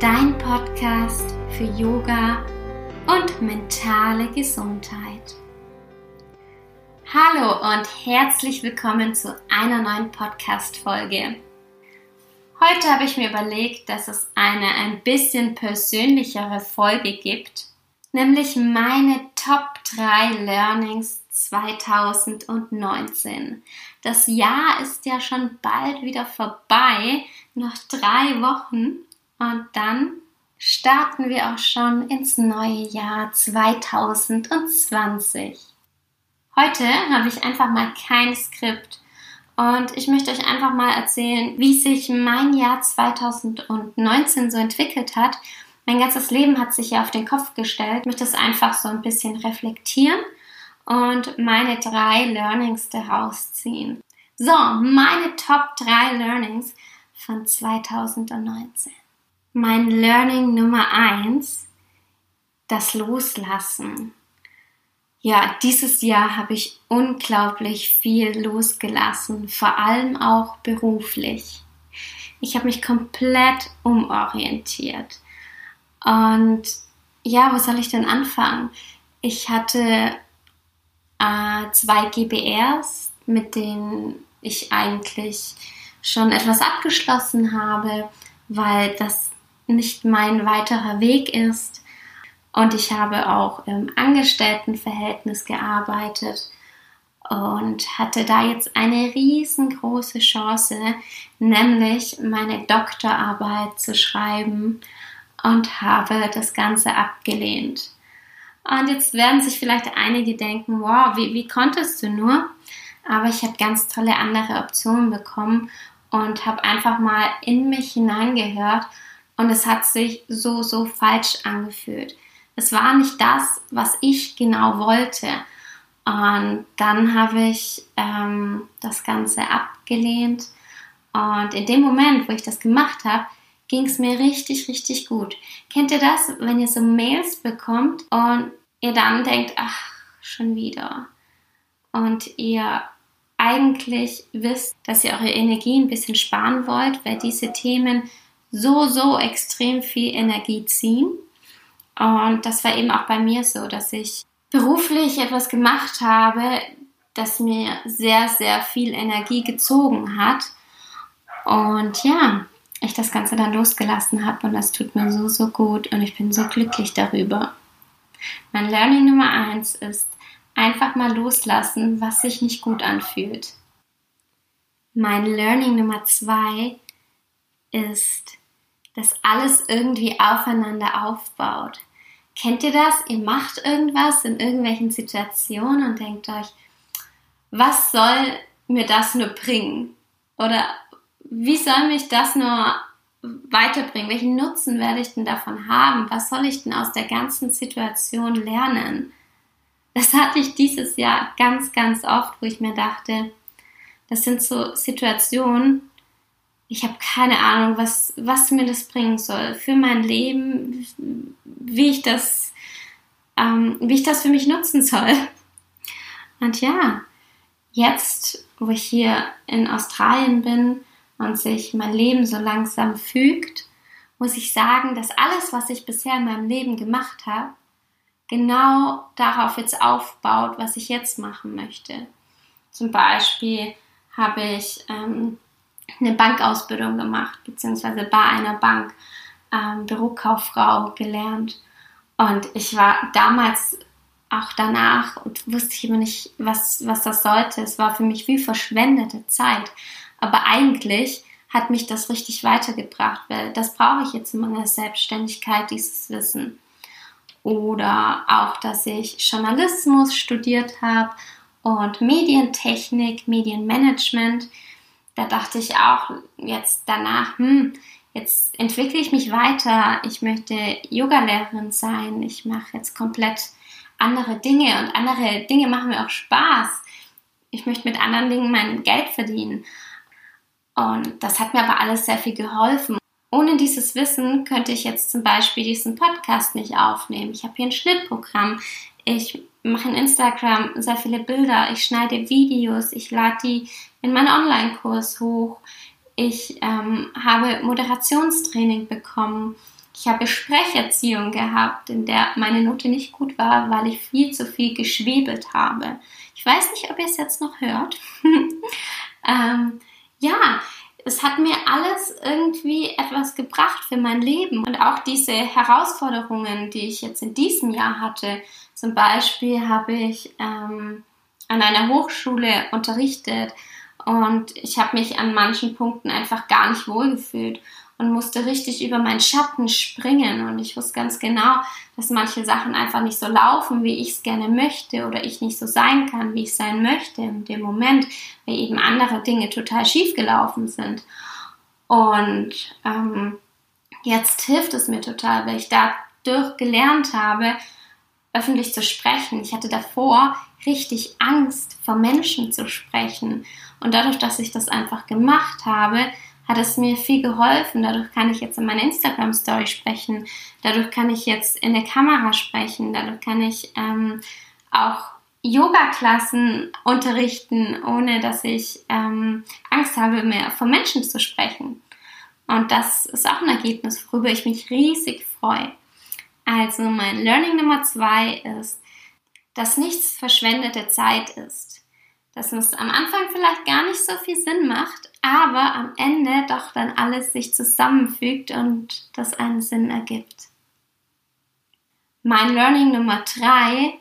dein Podcast für Yoga und mentale Gesundheit. Hallo und herzlich willkommen zu einer neuen Podcast-Folge. Heute habe ich mir überlegt, dass es eine ein bisschen persönlichere Folge gibt, nämlich meine Top 3 Learnings 2019. Das Jahr ist ja schon bald wieder vorbei, noch drei Wochen und dann starten wir auch schon ins neue Jahr 2020. Heute habe ich einfach mal kein Skript und ich möchte euch einfach mal erzählen, wie sich mein Jahr 2019 so entwickelt hat. Mein ganzes Leben hat sich ja auf den Kopf gestellt. Ich möchte es einfach so ein bisschen reflektieren und meine drei Learnings daraus ziehen. So, meine Top 3 Learnings von 2019. Mein Learning Nummer 1, das Loslassen. Ja, dieses Jahr habe ich unglaublich viel losgelassen, vor allem auch beruflich. Ich habe mich komplett umorientiert. Und ja, wo soll ich denn anfangen? Ich hatte äh, zwei GBRs, mit denen ich eigentlich schon etwas abgeschlossen habe, weil das nicht mein weiterer Weg ist. Und ich habe auch im Angestelltenverhältnis gearbeitet und hatte da jetzt eine riesengroße Chance, nämlich meine Doktorarbeit zu schreiben und habe das Ganze abgelehnt. Und jetzt werden sich vielleicht einige denken, wow, wie, wie konntest du nur? Aber ich habe ganz tolle andere Optionen bekommen und habe einfach mal in mich hineingehört und es hat sich so, so falsch angefühlt. Es war nicht das, was ich genau wollte. Und dann habe ich ähm, das Ganze abgelehnt. Und in dem Moment, wo ich das gemacht habe, ging es mir richtig, richtig gut. Kennt ihr das, wenn ihr so Mails bekommt und ihr dann denkt, ach, schon wieder. Und ihr eigentlich wisst, dass ihr eure Energie ein bisschen sparen wollt, weil diese Themen so, so extrem viel Energie ziehen. Und das war eben auch bei mir so, dass ich beruflich etwas gemacht habe, das mir sehr, sehr viel Energie gezogen hat. Und ja, ich das Ganze dann losgelassen habe und das tut mir so, so gut und ich bin so glücklich darüber. Mein Learning Nummer eins ist einfach mal loslassen, was sich nicht gut anfühlt. Mein Learning Nummer zwei ist, dass alles irgendwie aufeinander aufbaut. Kennt ihr das? Ihr macht irgendwas in irgendwelchen Situationen und denkt euch, was soll mir das nur bringen? Oder wie soll mich das nur weiterbringen? Welchen Nutzen werde ich denn davon haben? Was soll ich denn aus der ganzen Situation lernen? Das hatte ich dieses Jahr ganz, ganz oft, wo ich mir dachte, das sind so Situationen, ich habe keine Ahnung, was, was mir das bringen soll für mein Leben, wie ich das, ähm, wie ich das für mich nutzen soll. Und ja, jetzt, wo ich hier in Australien bin und sich mein Leben so langsam fügt, muss ich sagen, dass alles, was ich bisher in meinem Leben gemacht habe, genau darauf jetzt aufbaut, was ich jetzt machen möchte. Zum Beispiel habe ich ähm, eine Bankausbildung gemacht, beziehungsweise bei einer Bank ähm, Bürokauffrau gelernt. Und ich war damals auch danach und wusste ich immer nicht, was, was das sollte. Es war für mich wie verschwendete Zeit. Aber eigentlich hat mich das richtig weitergebracht, weil das brauche ich jetzt in meiner Selbstständigkeit, dieses Wissen. Oder auch, dass ich Journalismus studiert habe und Medientechnik, Medienmanagement da dachte ich auch jetzt danach, hm, jetzt entwickle ich mich weiter, ich möchte Yogalehrerin sein, ich mache jetzt komplett andere Dinge und andere Dinge machen mir auch Spaß. Ich möchte mit anderen Dingen mein Geld verdienen. Und das hat mir aber alles sehr viel geholfen. Ohne dieses Wissen könnte ich jetzt zum Beispiel diesen Podcast nicht aufnehmen. Ich habe hier ein Schnittprogramm. Ich mache in Instagram sehr viele Bilder. Ich schneide Videos. Ich lade die in meinen Online-Kurs hoch. Ich ähm, habe Moderationstraining bekommen. Ich habe Sprecherziehung gehabt, in der meine Note nicht gut war, weil ich viel zu viel geschwebelt habe. Ich weiß nicht, ob ihr es jetzt noch hört. ähm, ja, es hat mir alles irgendwie etwas gebracht für mein Leben und auch diese Herausforderungen, die ich jetzt in diesem Jahr hatte. Zum Beispiel habe ich ähm, an einer Hochschule unterrichtet und ich habe mich an manchen Punkten einfach gar nicht wohlgefühlt und musste richtig über meinen Schatten springen. Und ich wusste ganz genau, dass manche Sachen einfach nicht so laufen, wie ich es gerne möchte oder ich nicht so sein kann, wie ich sein möchte in dem Moment, weil eben andere Dinge total schief gelaufen sind. Und ähm, jetzt hilft es mir total, weil ich dadurch gelernt habe, öffentlich zu sprechen. Ich hatte davor richtig Angst, vor Menschen zu sprechen. Und dadurch, dass ich das einfach gemacht habe, hat es mir viel geholfen. Dadurch kann ich jetzt in meiner Instagram-Story sprechen. Dadurch kann ich jetzt in der Kamera sprechen. Dadurch kann ich ähm, auch Yoga-Klassen unterrichten, ohne dass ich ähm, Angst habe, mehr vor Menschen zu sprechen. Und das ist auch ein Ergebnis, worüber ich mich riesig freue. Also mein Learning Nummer zwei ist, dass nichts verschwendete Zeit ist dass es am Anfang vielleicht gar nicht so viel Sinn macht, aber am Ende doch dann alles sich zusammenfügt und das einen Sinn ergibt. Mein Learning Nummer drei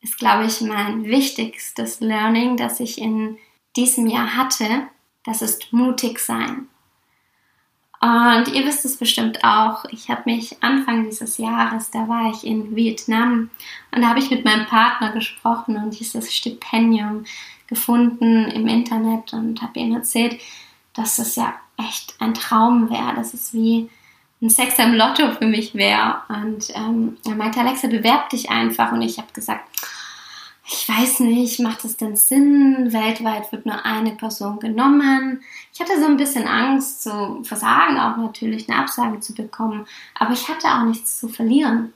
ist, glaube ich, mein wichtigstes Learning, das ich in diesem Jahr hatte. Das ist mutig sein. Und ihr wisst es bestimmt auch, ich habe mich Anfang dieses Jahres, da war ich in Vietnam und da habe ich mit meinem Partner gesprochen und dieses Stipendium gefunden im Internet und habe ihm erzählt, dass das ja echt ein Traum wäre, dass es wie ein Sex im Lotto für mich wäre. Und ähm, er meinte, Alexa, bewerb dich einfach. Und ich habe gesagt, ich weiß nicht, macht es denn Sinn? Weltweit wird nur eine Person genommen. Ich hatte so ein bisschen Angst zu versagen, auch natürlich eine Absage zu bekommen. Aber ich hatte auch nichts zu verlieren.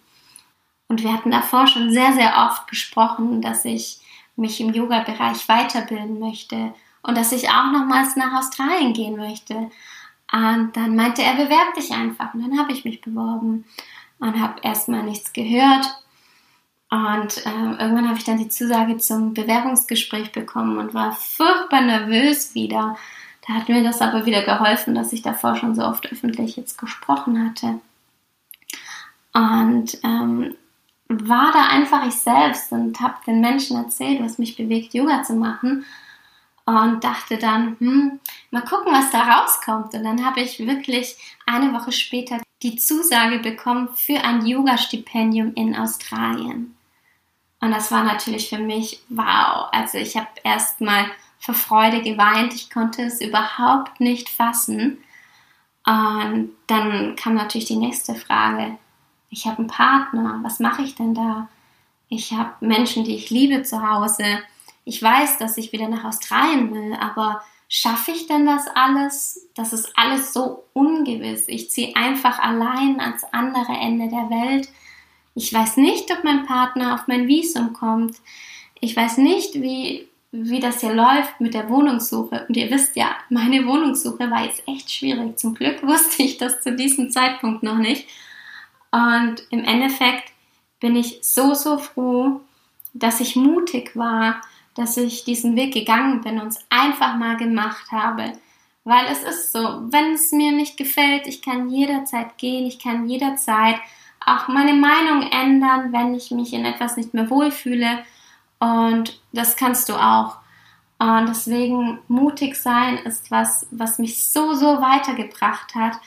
Und wir hatten davor schon sehr, sehr oft gesprochen, dass ich mich im Yoga-Bereich weiterbilden möchte und dass ich auch nochmals nach Australien gehen möchte. Und dann meinte er, bewerb dich einfach. Und dann habe ich mich beworben und habe erstmal nichts gehört. Und äh, irgendwann habe ich dann die Zusage zum Bewerbungsgespräch bekommen und war furchtbar nervös wieder. Da hat mir das aber wieder geholfen, dass ich davor schon so oft öffentlich jetzt gesprochen hatte. Und ähm, war da einfach ich selbst und habe den Menschen erzählt, was mich bewegt, Yoga zu machen. Und dachte dann, hm, mal gucken, was da rauskommt. Und dann habe ich wirklich eine Woche später die Zusage bekommen für ein Yoga-Stipendium in Australien. Und das war natürlich für mich wow. Also ich habe erstmal vor Freude geweint. Ich konnte es überhaupt nicht fassen. Und dann kam natürlich die nächste Frage ich habe einen Partner, was mache ich denn da? Ich habe Menschen, die ich liebe zu Hause. Ich weiß, dass ich wieder nach Australien will, aber schaffe ich denn das alles? Das ist alles so ungewiss. Ich ziehe einfach allein ans andere Ende der Welt. Ich weiß nicht, ob mein Partner auf mein Visum kommt. Ich weiß nicht, wie, wie das hier läuft mit der Wohnungssuche. Und ihr wisst ja, meine Wohnungssuche war jetzt echt schwierig. Zum Glück wusste ich das zu diesem Zeitpunkt noch nicht. Und im Endeffekt bin ich so, so froh, dass ich mutig war, dass ich diesen Weg gegangen bin und es einfach mal gemacht habe. Weil es ist so, wenn es mir nicht gefällt, ich kann jederzeit gehen, ich kann jederzeit auch meine Meinung ändern, wenn ich mich in etwas nicht mehr wohlfühle. Und das kannst du auch. Und deswegen mutig sein ist was, was mich so, so weitergebracht hat.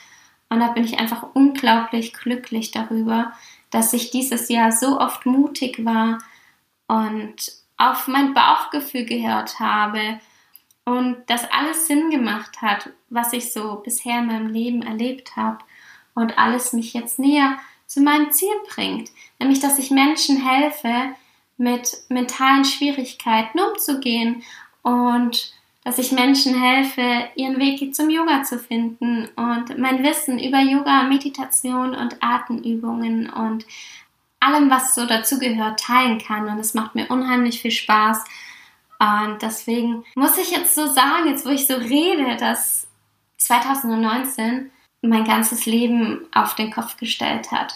Und da bin ich einfach unglaublich glücklich darüber, dass ich dieses Jahr so oft mutig war und auf mein Bauchgefühl gehört habe und das alles Sinn gemacht hat, was ich so bisher in meinem Leben erlebt habe und alles mich jetzt näher zu meinem Ziel bringt, nämlich dass ich Menschen helfe, mit mentalen Schwierigkeiten umzugehen und dass ich Menschen helfe, ihren Weg zum Yoga zu finden und mein Wissen über Yoga, Meditation und Atemübungen und allem, was so dazugehört, teilen kann. Und es macht mir unheimlich viel Spaß. Und deswegen muss ich jetzt so sagen, jetzt wo ich so rede, dass 2019 mein ganzes Leben auf den Kopf gestellt hat.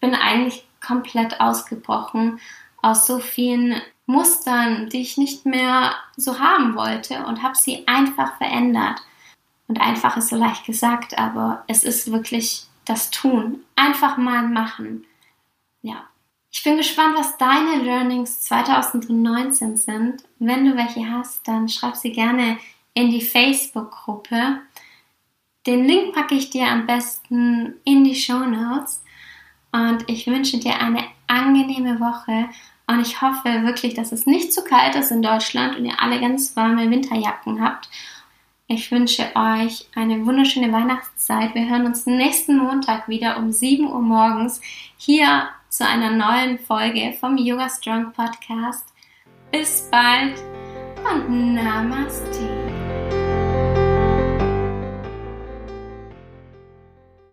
Bin eigentlich komplett ausgebrochen aus so vielen Mustern, die ich nicht mehr so haben wollte und habe sie einfach verändert. Und einfach ist so leicht gesagt, aber es ist wirklich das Tun. Einfach mal machen. Ja. Ich bin gespannt, was deine Learnings 2019 sind. Wenn du welche hast, dann schreib sie gerne in die Facebook-Gruppe. Den Link packe ich dir am besten in die Show Notes. Und ich wünsche dir eine angenehme Woche. Und ich hoffe wirklich, dass es nicht zu kalt ist in Deutschland und ihr alle ganz warme Winterjacken habt. Ich wünsche euch eine wunderschöne Weihnachtszeit. Wir hören uns nächsten Montag wieder um 7 Uhr morgens hier zu einer neuen Folge vom Yoga Strong Podcast. Bis bald und Namaste.